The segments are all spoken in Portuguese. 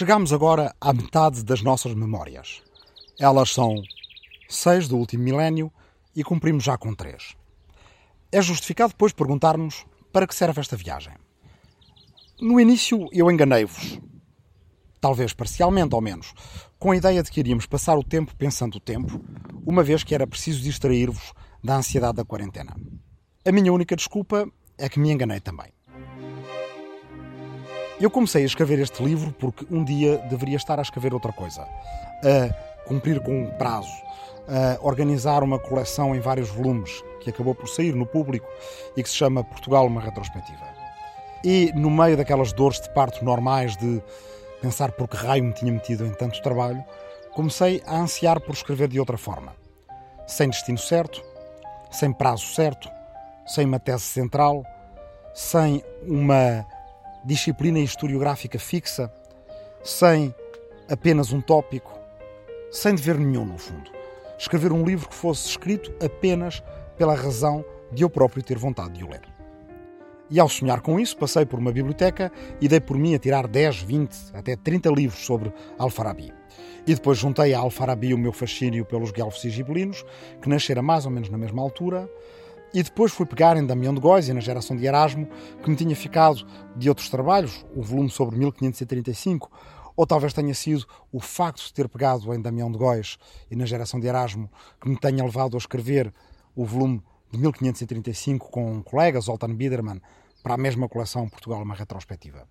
Chegamos agora à metade das nossas memórias. Elas são seis do último milénio e cumprimos já com três. É justificado depois perguntarmos para que serve esta viagem. No início eu enganei-vos, talvez parcialmente ao menos, com a ideia de que iríamos passar o tempo pensando o tempo, uma vez que era preciso distrair-vos da ansiedade da quarentena. A minha única desculpa é que me enganei também. Eu comecei a escrever este livro porque um dia deveria estar a escrever outra coisa, a cumprir com um prazo, a organizar uma coleção em vários volumes que acabou por sair no público e que se chama Portugal uma retrospectiva. E no meio daquelas dores de parto normais de pensar por que raio me tinha metido em tanto trabalho, comecei a ansiar por escrever de outra forma. Sem destino certo, sem prazo certo, sem uma tese central, sem uma disciplina historiográfica fixa, sem apenas um tópico, sem dever nenhum, no fundo. Escrever um livro que fosse escrito apenas pela razão de eu próprio ter vontade de o ler. E ao sonhar com isso, passei por uma biblioteca e dei por mim a tirar 10, 20, até 30 livros sobre Alfarabi. E depois juntei a Alfarabi o meu fascínio pelos guelfos gibelinos, que nascera mais ou menos na mesma altura, e depois fui pegar em Damião de Góis e na geração de Erasmo, que me tinha ficado de outros trabalhos, o volume sobre 1535, ou talvez tenha sido o facto de ter pegado em Damião de Góis e na geração de Erasmo que me tenha levado a escrever o volume de 1535 com um colega, Zoltan Biederman, para a mesma coleção Portugal, uma retrospectiva.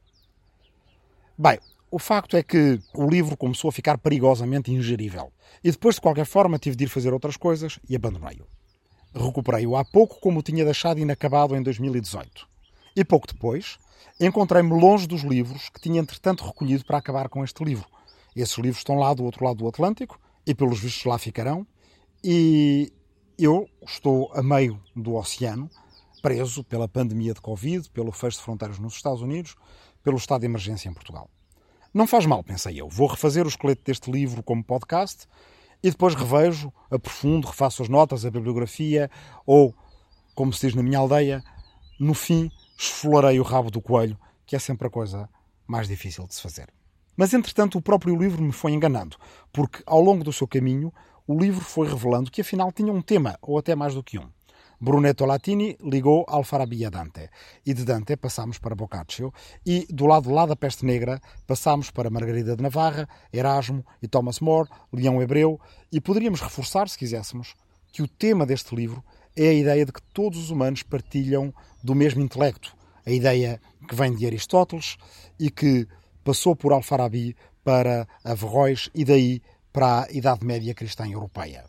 Bem, o facto é que o livro começou a ficar perigosamente ingerível. E depois, de qualquer forma, tive de ir fazer outras coisas e abandonei-o. Recuperei-o há pouco, como tinha deixado inacabado em 2018. E pouco depois, encontrei-me longe dos livros que tinha entretanto recolhido para acabar com este livro. Esses livros estão lá do outro lado do Atlântico e, pelos vistos, lá ficarão. E eu estou a meio do oceano, preso pela pandemia de Covid, pelo fecho de fronteiras nos Estados Unidos, pelo estado de emergência em Portugal. Não faz mal, pensei eu. Vou refazer o esqueleto deste livro como podcast e depois revejo, aprofundo, refaço as notas, a bibliografia ou, como se diz na minha aldeia, no fim esfolarei o rabo do coelho, que é sempre a coisa mais difícil de se fazer. Mas, entretanto, o próprio livro me foi enganando, porque ao longo do seu caminho o livro foi revelando que afinal tinha um tema, ou até mais do que um. Brunetto Latini ligou Alfarabi a Dante. E de Dante passámos para Boccaccio. E do lado lá da peste negra passámos para Margarida de Navarra, Erasmo e Thomas More, Leão Hebreu. E poderíamos reforçar, se quiséssemos, que o tema deste livro é a ideia de que todos os humanos partilham do mesmo intelecto. A ideia que vem de Aristóteles e que passou por Alfarabi para Averroes e daí para a Idade Média cristã europeia.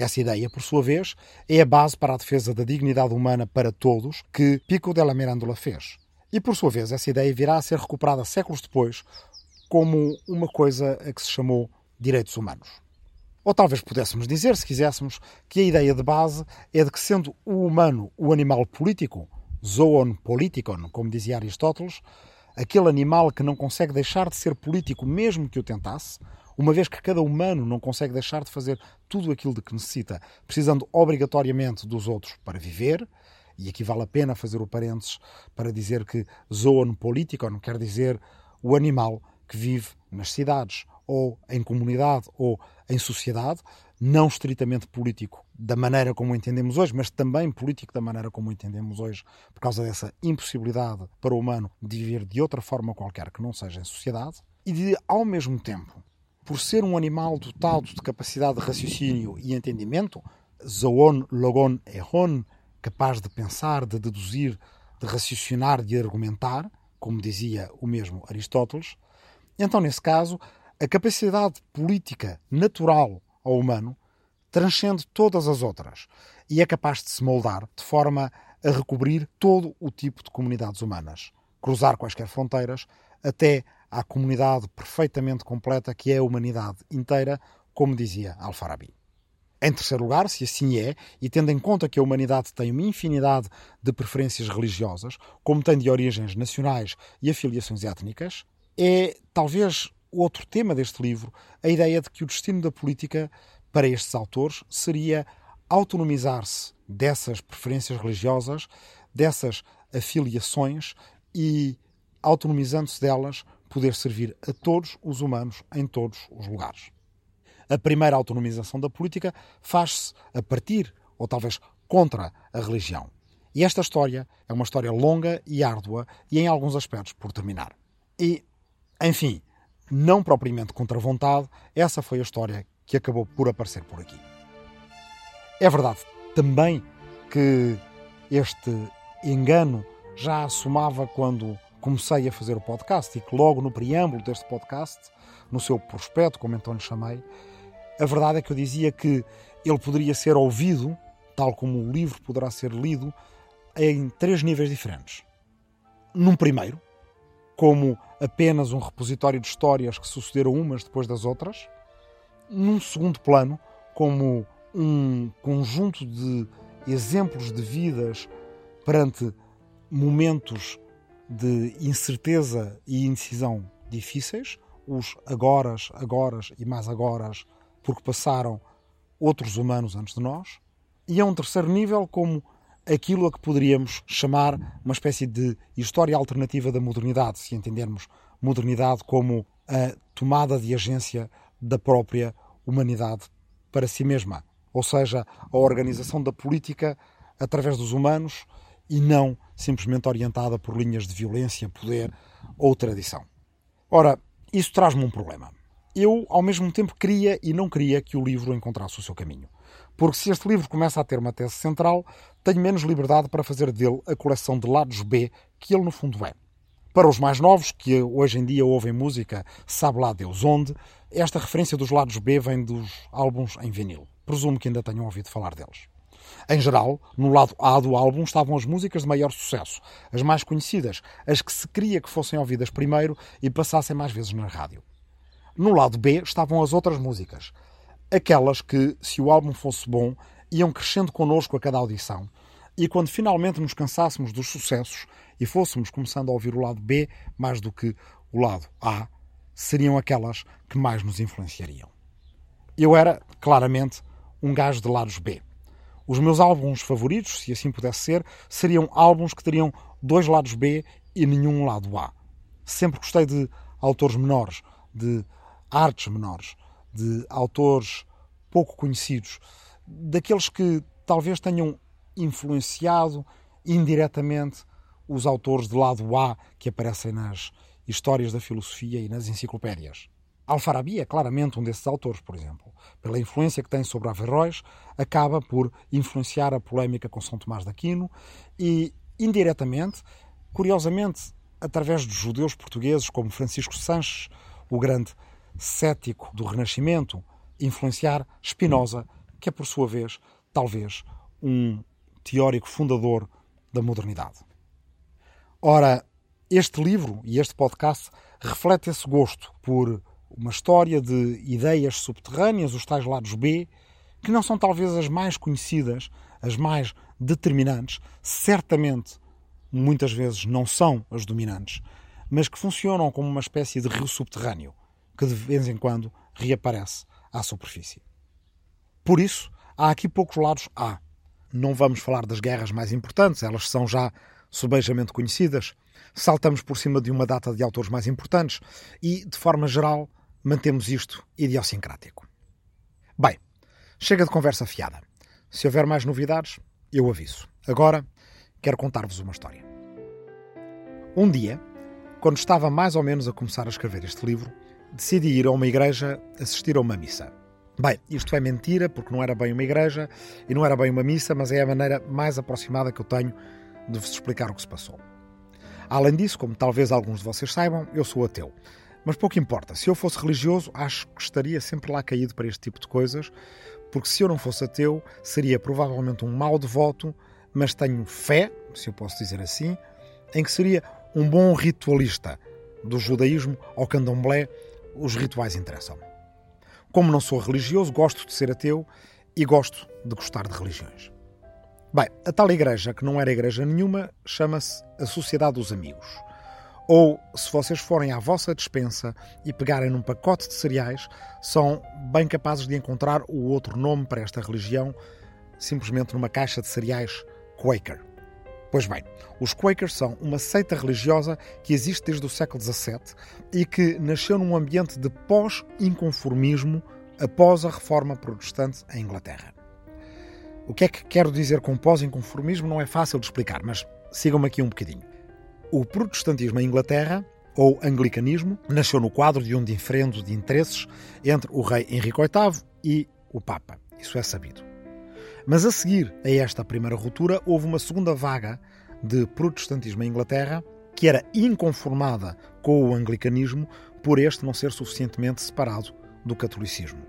Essa ideia, por sua vez, é a base para a defesa da dignidade humana para todos que Pico della Mirandola fez. E, por sua vez, essa ideia virá a ser recuperada séculos depois como uma coisa a que se chamou direitos humanos. Ou talvez pudéssemos dizer, se quiséssemos, que a ideia de base é de que, sendo o humano o animal político, zoon politikon, como dizia Aristóteles, aquele animal que não consegue deixar de ser político mesmo que o tentasse, uma vez que cada humano não consegue deixar de fazer tudo aquilo de que necessita, precisando obrigatoriamente dos outros para viver, e aqui vale a pena fazer o parênteses para dizer que zoon politikon quer dizer o animal que vive nas cidades, ou em comunidade, ou em sociedade, não estritamente político da maneira como o entendemos hoje, mas também político da maneira como o entendemos hoje, por causa dessa impossibilidade para o humano de viver de outra forma qualquer que não seja em sociedade, e de, ao mesmo tempo, por ser um animal dotado de capacidade de raciocínio e entendimento, zoon, logon, erron, capaz de pensar, de deduzir, de raciocinar, de argumentar, como dizia o mesmo Aristóteles, então, nesse caso, a capacidade política natural ao humano transcende todas as outras e é capaz de se moldar de forma a recobrir todo o tipo de comunidades humanas, cruzar quaisquer fronteiras, até à comunidade perfeitamente completa que é a humanidade inteira, como dizia Al-Farabi. Em terceiro lugar, se assim é, e tendo em conta que a humanidade tem uma infinidade de preferências religiosas, como tem de origens nacionais e afiliações étnicas, é talvez outro tema deste livro a ideia de que o destino da política para estes autores seria autonomizar-se dessas preferências religiosas, dessas afiliações e autonomizando-se delas, poder servir a todos os humanos em todos os lugares. A primeira autonomização da política faz-se a partir, ou talvez contra, a religião. E esta história é uma história longa e árdua e, em alguns aspectos, por terminar. E, enfim, não propriamente contra a vontade, essa foi a história que acabou por aparecer por aqui. É verdade também que este engano já assumava quando comecei a fazer o podcast e que logo no preâmbulo deste podcast, no seu prospecto, como então lhe chamei, a verdade é que eu dizia que ele poderia ser ouvido, tal como o livro poderá ser lido, em três níveis diferentes. Num primeiro, como apenas um repositório de histórias que sucederam umas depois das outras. Num segundo plano, como um conjunto de exemplos de vidas perante momentos de incerteza e indecisão difíceis, os agoras, agoras e mais agoras, porque passaram outros humanos antes de nós, e a um terceiro nível como aquilo a que poderíamos chamar uma espécie de história alternativa da modernidade, se entendermos modernidade como a tomada de agência da própria humanidade para si mesma, ou seja, a organização da política através dos humanos e não simplesmente orientada por linhas de violência, poder ou tradição. Ora, isso traz-me um problema. Eu, ao mesmo tempo, queria e não queria que o livro encontrasse o seu caminho. Porque se este livro começa a ter uma tese central, tenho menos liberdade para fazer dele a coleção de lados B que ele no fundo é. Para os mais novos, que hoje em dia ouvem música, sabe lá Deus onde, esta referência dos lados B vem dos álbuns em vinil. Presumo que ainda tenham ouvido falar deles. Em geral, no lado A do álbum estavam as músicas de maior sucesso, as mais conhecidas, as que se queria que fossem ouvidas primeiro e passassem mais vezes na rádio. No lado B estavam as outras músicas, aquelas que, se o álbum fosse bom, iam crescendo connosco a cada audição. E quando finalmente nos cansássemos dos sucessos e fôssemos começando a ouvir o lado B mais do que o lado A, seriam aquelas que mais nos influenciariam. Eu era, claramente, um gajo de lados B. Os meus álbuns favoritos, se assim pudesse ser, seriam álbuns que teriam dois lados B e nenhum lado A. Sempre gostei de autores menores, de artes menores, de autores pouco conhecidos, daqueles que talvez tenham influenciado indiretamente os autores de lado A que aparecem nas histórias da filosofia e nas enciclopédias. Alfarabi é claramente um desses autores, por exemplo. Pela influência que tem sobre Averroes, acaba por influenciar a polémica com São Tomás de Aquino e, indiretamente, curiosamente, através de judeus portugueses como Francisco Sanches, o grande cético do Renascimento, influenciar Spinoza, que é, por sua vez, talvez um teórico fundador da modernidade. Ora, este livro e este podcast reflete esse gosto por uma história de ideias subterrâneas, os tais lados B, que não são talvez as mais conhecidas, as mais determinantes, certamente muitas vezes não são as dominantes, mas que funcionam como uma espécie de rio subterrâneo que de vez em quando reaparece à superfície. Por isso, há aqui poucos lados A. Não vamos falar das guerras mais importantes, elas são já subejamente conhecidas. Saltamos por cima de uma data de autores mais importantes e, de forma geral, mantemos isto idiosincrático. Bem, chega de conversa fiada. Se houver mais novidades, eu aviso. Agora, quero contar-vos uma história. Um dia, quando estava mais ou menos a começar a escrever este livro, decidi ir a uma igreja assistir a uma missa. Bem, isto é mentira, porque não era bem uma igreja e não era bem uma missa, mas é a maneira mais aproximada que eu tenho de vos explicar o que se passou. Além disso, como talvez alguns de vocês saibam, eu sou ateu. Mas pouco importa. Se eu fosse religioso, acho que estaria sempre lá caído para este tipo de coisas, porque se eu não fosse ateu, seria provavelmente um mau devoto, mas tenho fé, se eu posso dizer assim, em que seria um bom ritualista, do judaísmo ao candomblé, os rituais interessam-me. Como não sou religioso, gosto de ser ateu e gosto de gostar de religiões. Bem, a tal igreja, que não era igreja nenhuma, chama-se a Sociedade dos Amigos. Ou, se vocês forem à vossa despensa e pegarem num pacote de cereais, são bem capazes de encontrar o outro nome para esta religião, simplesmente numa caixa de cereais Quaker. Pois bem, os Quakers são uma seita religiosa que existe desde o século XVII e que nasceu num ambiente de pós-inconformismo após a reforma protestante em Inglaterra. O que é que quero dizer com pós-inconformismo não é fácil de explicar, mas sigam-me aqui um bocadinho. O protestantismo em Inglaterra, ou anglicanismo, nasceu no quadro de um diferendo de interesses entre o rei Henrique VIII e o Papa. Isso é sabido. Mas a seguir a esta primeira ruptura, houve uma segunda vaga de protestantismo em Inglaterra que era inconformada com o anglicanismo por este não ser suficientemente separado do catolicismo.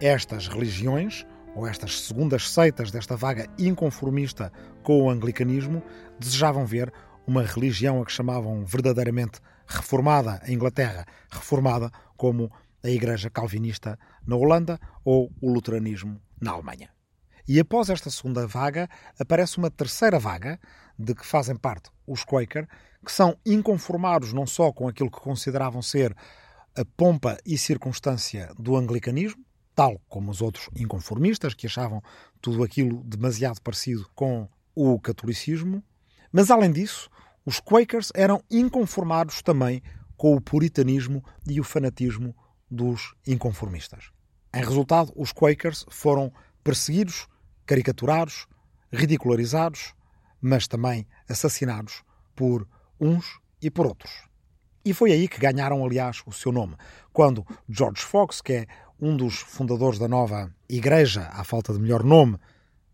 Estas religiões, ou estas segundas seitas desta vaga inconformista com o anglicanismo, desejavam ver uma religião a que chamavam verdadeiramente reformada em Inglaterra, reformada como a Igreja Calvinista na Holanda ou o Luteranismo na Alemanha. E após esta segunda vaga, aparece uma terceira vaga, de que fazem parte os Quaker, que são inconformados não só com aquilo que consideravam ser a pompa e circunstância do anglicanismo, tal como os outros inconformistas, que achavam tudo aquilo demasiado parecido com o catolicismo, mas além disso, os Quakers eram inconformados também com o puritanismo e o fanatismo dos inconformistas. Em resultado, os Quakers foram perseguidos caricaturados, ridicularizados, mas também assassinados por uns e por outros. E foi aí que ganharam, aliás, o seu nome, quando George Fox, que é um dos fundadores da nova Igreja, à falta de melhor nome,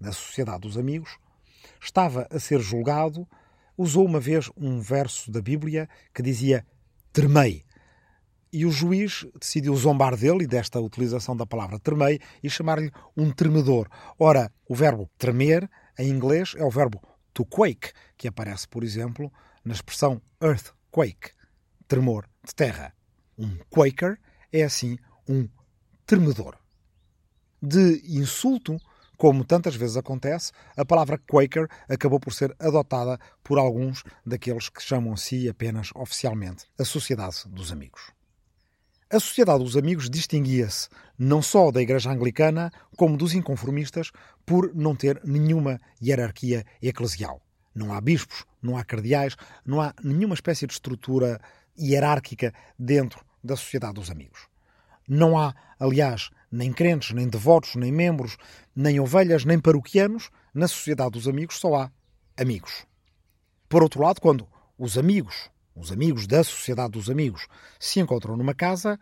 da Sociedade dos Amigos, estava a ser julgado, usou uma vez um verso da Bíblia que dizia: Tremei, e o juiz decidiu zombar dele e desta utilização da palavra tremei e chamar-lhe um tremedor. Ora, o verbo tremer, em inglês, é o verbo to quake, que aparece, por exemplo, na expressão earthquake, tremor de terra. Um quaker é, assim, um tremedor. De insulto, como tantas vezes acontece, a palavra Quaker acabou por ser adotada por alguns daqueles que chamam a si apenas oficialmente a Sociedade dos Amigos. A Sociedade dos Amigos distinguia-se não só da Igreja Anglicana, como dos inconformistas, por não ter nenhuma hierarquia eclesial. Não há bispos, não há cardeais, não há nenhuma espécie de estrutura hierárquica dentro da Sociedade dos Amigos. Não há, aliás, nem crentes, nem devotos, nem membros, nem ovelhas, nem paroquianos. Na Sociedade dos Amigos só há amigos. Por outro lado, quando os amigos os amigos da Sociedade dos Amigos, se encontram numa casa,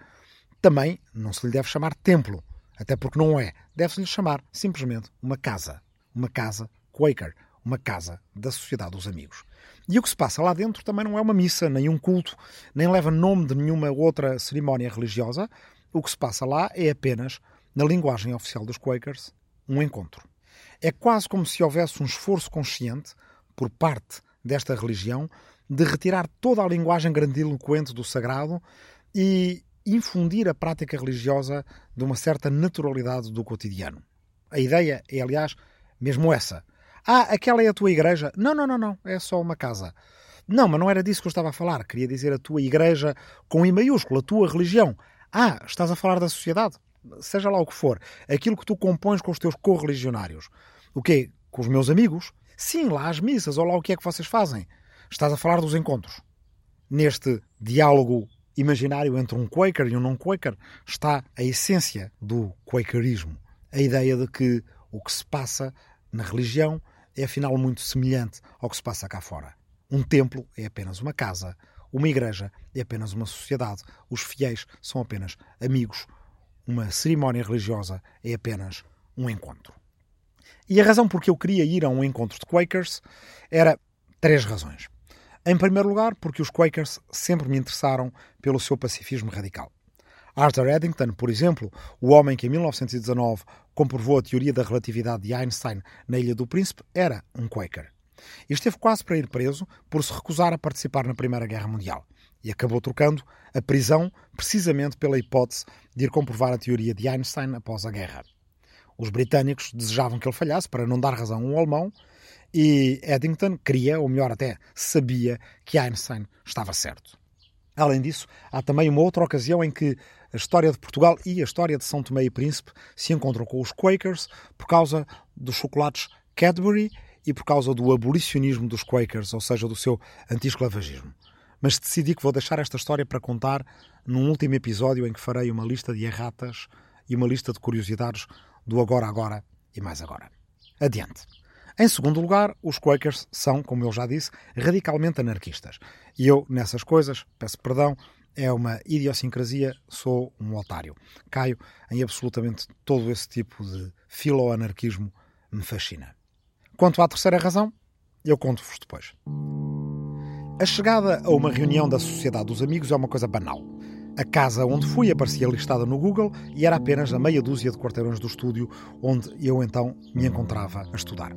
também não se lhe deve chamar templo, até porque não é. Deve-se-lhe chamar simplesmente uma casa. Uma casa Quaker, uma casa da Sociedade dos Amigos. E o que se passa lá dentro também não é uma missa, nem um culto, nem leva nome de nenhuma outra cerimónia religiosa. O que se passa lá é apenas, na linguagem oficial dos Quakers, um encontro. É quase como se houvesse um esforço consciente, por parte desta religião, de retirar toda a linguagem grandiloquente do sagrado e infundir a prática religiosa de uma certa naturalidade do cotidiano. A ideia é, aliás, mesmo essa. Ah, aquela é a tua igreja? Não, não, não, não. É só uma casa. Não, mas não era disso que eu estava a falar. Queria dizer a tua igreja com I maiúsculo, a tua religião. Ah, estás a falar da sociedade? Seja lá o que for. Aquilo que tu compões com os teus correligionários. O quê? Com os meus amigos? Sim, lá as missas, ou lá o que é que vocês fazem. Estás a falar dos encontros. Neste diálogo imaginário entre um Quaker e um não-Quaker está a essência do Quakerismo. A ideia de que o que se passa na religião é afinal muito semelhante ao que se passa cá fora. Um templo é apenas uma casa, uma igreja é apenas uma sociedade, os fiéis são apenas amigos, uma cerimónia religiosa é apenas um encontro. E a razão por que eu queria ir a um encontro de Quakers era três razões. Em primeiro lugar, porque os Quakers sempre me interessaram pelo seu pacifismo radical. Arthur Eddington, por exemplo, o homem que em 1919 comprovou a teoria da relatividade de Einstein na Ilha do Príncipe, era um Quaker. E esteve quase para ir preso por se recusar a participar na Primeira Guerra Mundial. E acabou trocando a prisão precisamente pela hipótese de ir comprovar a teoria de Einstein após a guerra. Os britânicos desejavam que ele falhasse para não dar razão a um alemão e Eddington queria, ou melhor até, sabia que Einstein estava certo. Além disso, há também uma outra ocasião em que a história de Portugal e a história de São Tomé e Príncipe se encontram com os Quakers por causa dos chocolates Cadbury e por causa do abolicionismo dos Quakers, ou seja, do seu anti-esclavagismo. Mas decidi que vou deixar esta história para contar num último episódio em que farei uma lista de erratas e uma lista de curiosidades do agora agora e mais agora. Adiante. Em segundo lugar, os Quakers são, como eu já disse, radicalmente anarquistas. E eu, nessas coisas, peço perdão, é uma idiosincrasia, sou um otário. Caio em absolutamente todo esse tipo de filo-anarquismo, me fascina. Quanto à terceira razão, eu conto-vos depois. A chegada a uma reunião da Sociedade dos Amigos é uma coisa banal. A casa onde fui aparecia listada no Google e era apenas a meia dúzia de quarteirões do estúdio onde eu então me encontrava a estudar.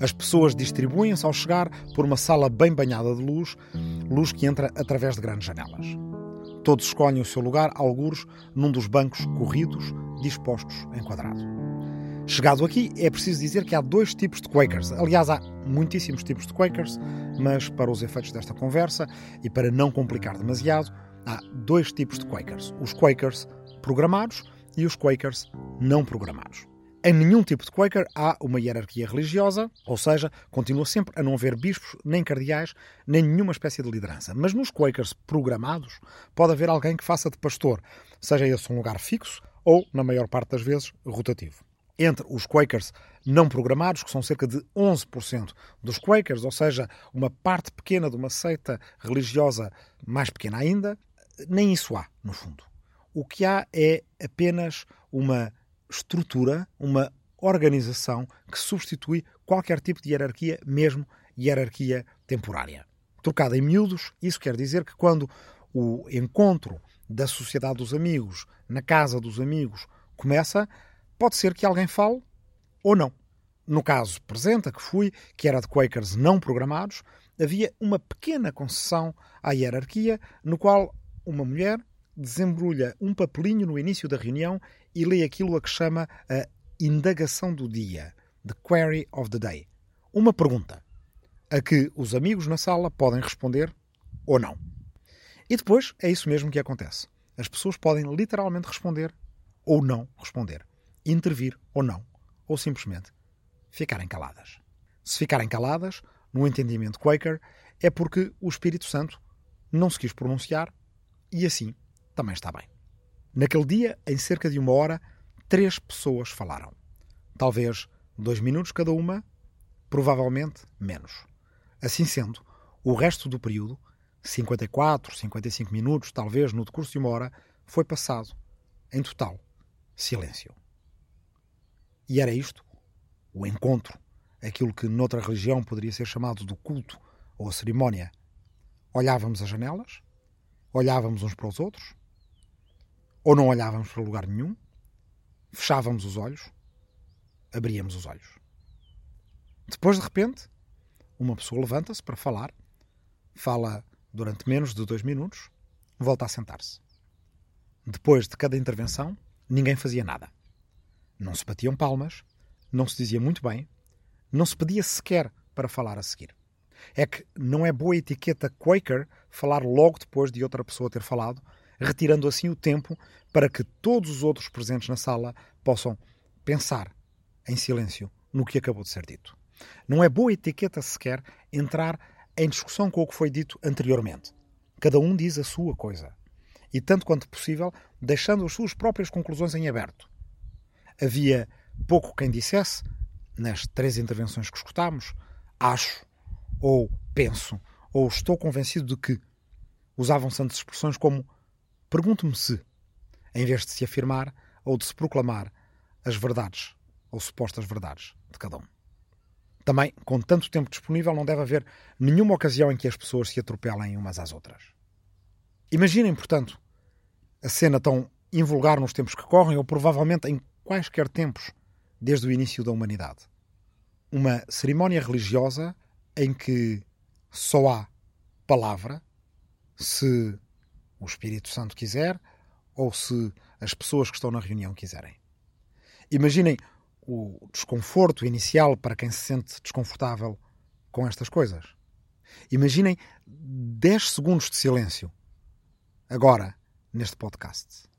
As pessoas distribuem-se ao chegar por uma sala bem banhada de luz, luz que entra através de grandes janelas. Todos escolhem o seu lugar, alguros, num dos bancos corridos, dispostos em quadrado. Chegado aqui, é preciso dizer que há dois tipos de Quakers. Aliás, há muitíssimos tipos de Quakers, mas para os efeitos desta conversa e para não complicar demasiado, há dois tipos de Quakers: os Quakers programados e os Quakers não programados. Em nenhum tipo de Quaker há uma hierarquia religiosa, ou seja, continua sempre a não haver bispos, nem cardeais, nem nenhuma espécie de liderança. Mas nos Quakers programados pode haver alguém que faça de pastor, seja esse um lugar fixo ou, na maior parte das vezes, rotativo. Entre os Quakers não programados, que são cerca de 11% dos Quakers, ou seja, uma parte pequena de uma seita religiosa mais pequena ainda, nem isso há, no fundo. O que há é apenas uma estrutura, uma organização que substitui qualquer tipo de hierarquia, mesmo hierarquia temporária. Trocada em miúdos, isso quer dizer que quando o encontro da sociedade dos amigos na casa dos amigos começa, pode ser que alguém fale ou não. No caso presente, a que fui, que era de Quakers não programados, havia uma pequena concessão à hierarquia, no qual uma mulher desembrulha um papelinho no início da reunião e lê aquilo a que chama a indagação do dia, the query of the day. Uma pergunta a que os amigos na sala podem responder ou não. E depois é isso mesmo que acontece. As pessoas podem literalmente responder ou não responder, intervir ou não, ou simplesmente ficarem caladas. Se ficarem caladas, no entendimento Quaker, é porque o Espírito Santo não se quis pronunciar e assim também está bem. Naquele dia, em cerca de uma hora, três pessoas falaram. Talvez dois minutos cada uma, provavelmente menos. Assim sendo, o resto do período, 54, 55 minutos, talvez no decurso de uma hora, foi passado, em total, silêncio. E era isto, o encontro, aquilo que noutra religião poderia ser chamado do culto ou a cerimónia. Olhávamos as janelas, olhávamos uns para os outros, ou não olhávamos para lugar nenhum, fechávamos os olhos, abríamos os olhos. Depois, de repente, uma pessoa levanta-se para falar, fala durante menos de dois minutos, volta a sentar-se. Depois de cada intervenção, ninguém fazia nada. Não se batiam palmas, não se dizia muito bem, não se pedia sequer para falar a seguir. É que não é boa etiqueta Quaker falar logo depois de outra pessoa ter falado, retirando assim o tempo para que todos os outros presentes na sala possam pensar em silêncio no que acabou de ser dito. Não é boa etiqueta sequer entrar em discussão com o que foi dito anteriormente. Cada um diz a sua coisa. E tanto quanto possível, deixando as suas próprias conclusões em aberto. Havia pouco quem dissesse, nas três intervenções que escutámos, acho, ou penso, ou estou convencido de que. Usavam-se antes expressões como Pergunto-me se, em vez de se afirmar ou de se proclamar as verdades ou supostas verdades de cada um. Também, com tanto tempo disponível, não deve haver nenhuma ocasião em que as pessoas se atropelem umas às outras. Imaginem, portanto, a cena tão invulgar nos tempos que correm, ou provavelmente em quaisquer tempos desde o início da humanidade. Uma cerimónia religiosa em que só há palavra, se o Espírito Santo quiser ou se as pessoas que estão na reunião quiserem. Imaginem o desconforto inicial para quem se sente desconfortável com estas coisas. Imaginem 10 segundos de silêncio agora neste podcast.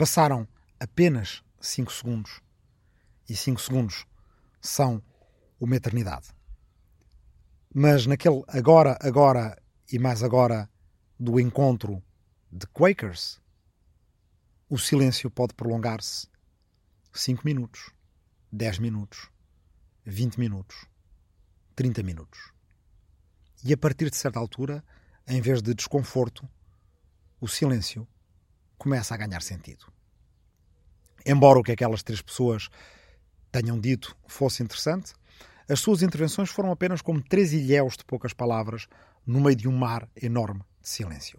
Passaram apenas 5 segundos. E 5 segundos são uma eternidade. Mas naquele agora, agora e mais agora do encontro de Quakers, o silêncio pode prolongar-se 5 minutos, 10 minutos, 20 minutos, 30 minutos. E a partir de certa altura, em vez de desconforto, o silêncio começa a ganhar sentido. Embora o que aquelas três pessoas tenham dito fosse interessante, as suas intervenções foram apenas como três ilhéus de poucas palavras no meio de um mar enorme de silêncio.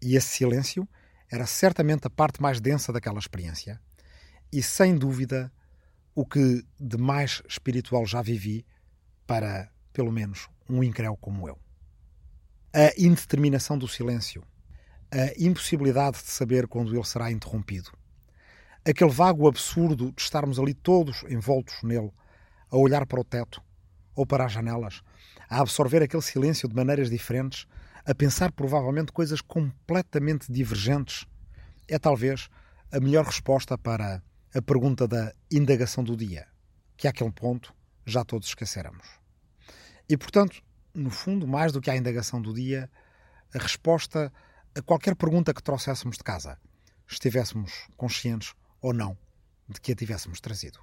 E esse silêncio era certamente a parte mais densa daquela experiência e, sem dúvida, o que de mais espiritual já vivi para, pelo menos, um incréu como eu. A indeterminação do silêncio, a impossibilidade de saber quando ele será interrompido, aquele vago absurdo de estarmos ali todos envoltos nele a olhar para o teto ou para as janelas, a absorver aquele silêncio de maneiras diferentes, a pensar provavelmente coisas completamente divergentes, é talvez a melhor resposta para a pergunta da indagação do dia, que àquele ponto já todos esqueceramos. E portanto, no fundo, mais do que a indagação do dia, a resposta a qualquer pergunta que trouxéssemos de casa, estivéssemos conscientes ou não de que a tivéssemos trazido.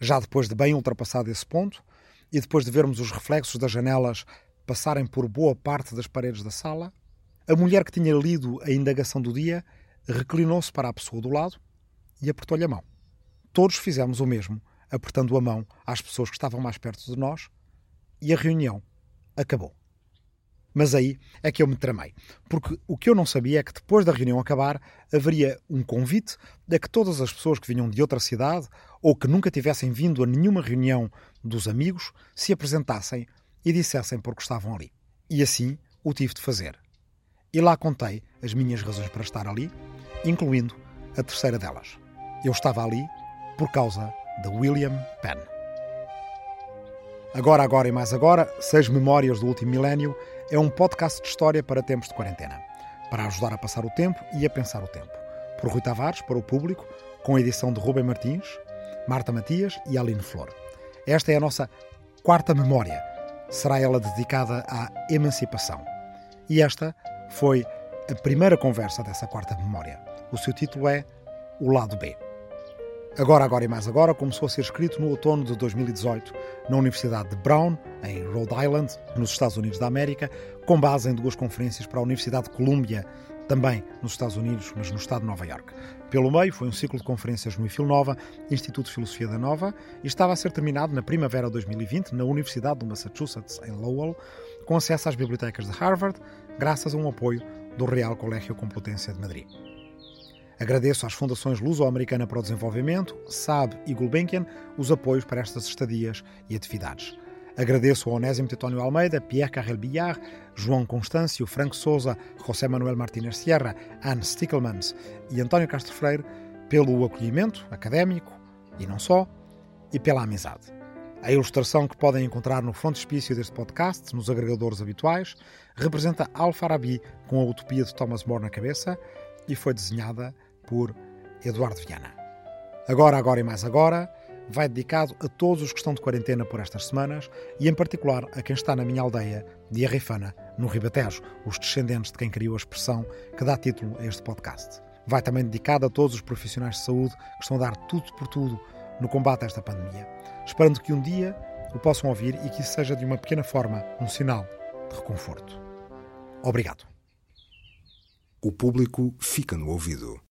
Já depois de bem ultrapassado esse ponto, e depois de vermos os reflexos das janelas passarem por boa parte das paredes da sala, a mulher que tinha lido a indagação do dia reclinou-se para a pessoa do lado e apertou-lhe a mão. Todos fizemos o mesmo, apertando a mão às pessoas que estavam mais perto de nós, e a reunião acabou. Mas aí é que eu me tramei, porque o que eu não sabia é que depois da reunião acabar haveria um convite a que todas as pessoas que vinham de outra cidade ou que nunca tivessem vindo a nenhuma reunião dos amigos se apresentassem e dissessem porque estavam ali. E assim o tive de fazer. E lá contei as minhas razões para estar ali, incluindo a terceira delas. Eu estava ali por causa de William Penn. Agora, agora e mais agora, Seis Memórias do Último Milénio é um podcast de história para tempos de quarentena, para ajudar a passar o tempo e a pensar o tempo. Por Rui Tavares, para o público, com a edição de Rubem Martins, Marta Matias e Aline Flor. Esta é a nossa quarta memória. Será ela dedicada à emancipação. E esta foi a primeira conversa dessa quarta memória. O seu título é O Lado B. Agora, Agora e Mais Agora começou a ser escrito no outono de 2018 na Universidade de Brown, em Rhode Island, nos Estados Unidos da América, com base em duas conferências para a Universidade de Columbia, também nos Estados Unidos, mas no estado de Nova York. Pelo meio, foi um ciclo de conferências no IFIL Nova, Instituto de Filosofia da Nova, e estava a ser terminado na primavera de 2020 na Universidade do Massachusetts, em Lowell, com acesso às bibliotecas de Harvard, graças a um apoio do Real Colégio Complutense de Madrid. Agradeço às Fundações Luso-Americana para o Desenvolvimento, SAB e Gulbenkian os apoios para estas estadias e atividades. Agradeço a Onésimo Tetónio Almeida, Pierre Carrel Billar, João Constâncio, Franco Souza, José Manuel Martínez Sierra, Anne Stickelmans e António Castro Freire pelo acolhimento académico e não só, e pela amizade. A ilustração que podem encontrar no frontispício deste podcast, nos agregadores habituais, representa Al-Farabi com a utopia de Thomas More na cabeça e foi desenhada por Eduardo Viana. Agora, agora e mais agora, vai dedicado a todos os que estão de quarentena por estas semanas e, em particular, a quem está na minha aldeia de Arrifana, no Ribatejo, os descendentes de quem criou a expressão que dá título a este podcast. Vai também dedicado a todos os profissionais de saúde que estão a dar tudo por tudo no combate a esta pandemia, esperando que um dia o possam ouvir e que isso seja de uma pequena forma um sinal de reconforto. Obrigado. O público fica no ouvido.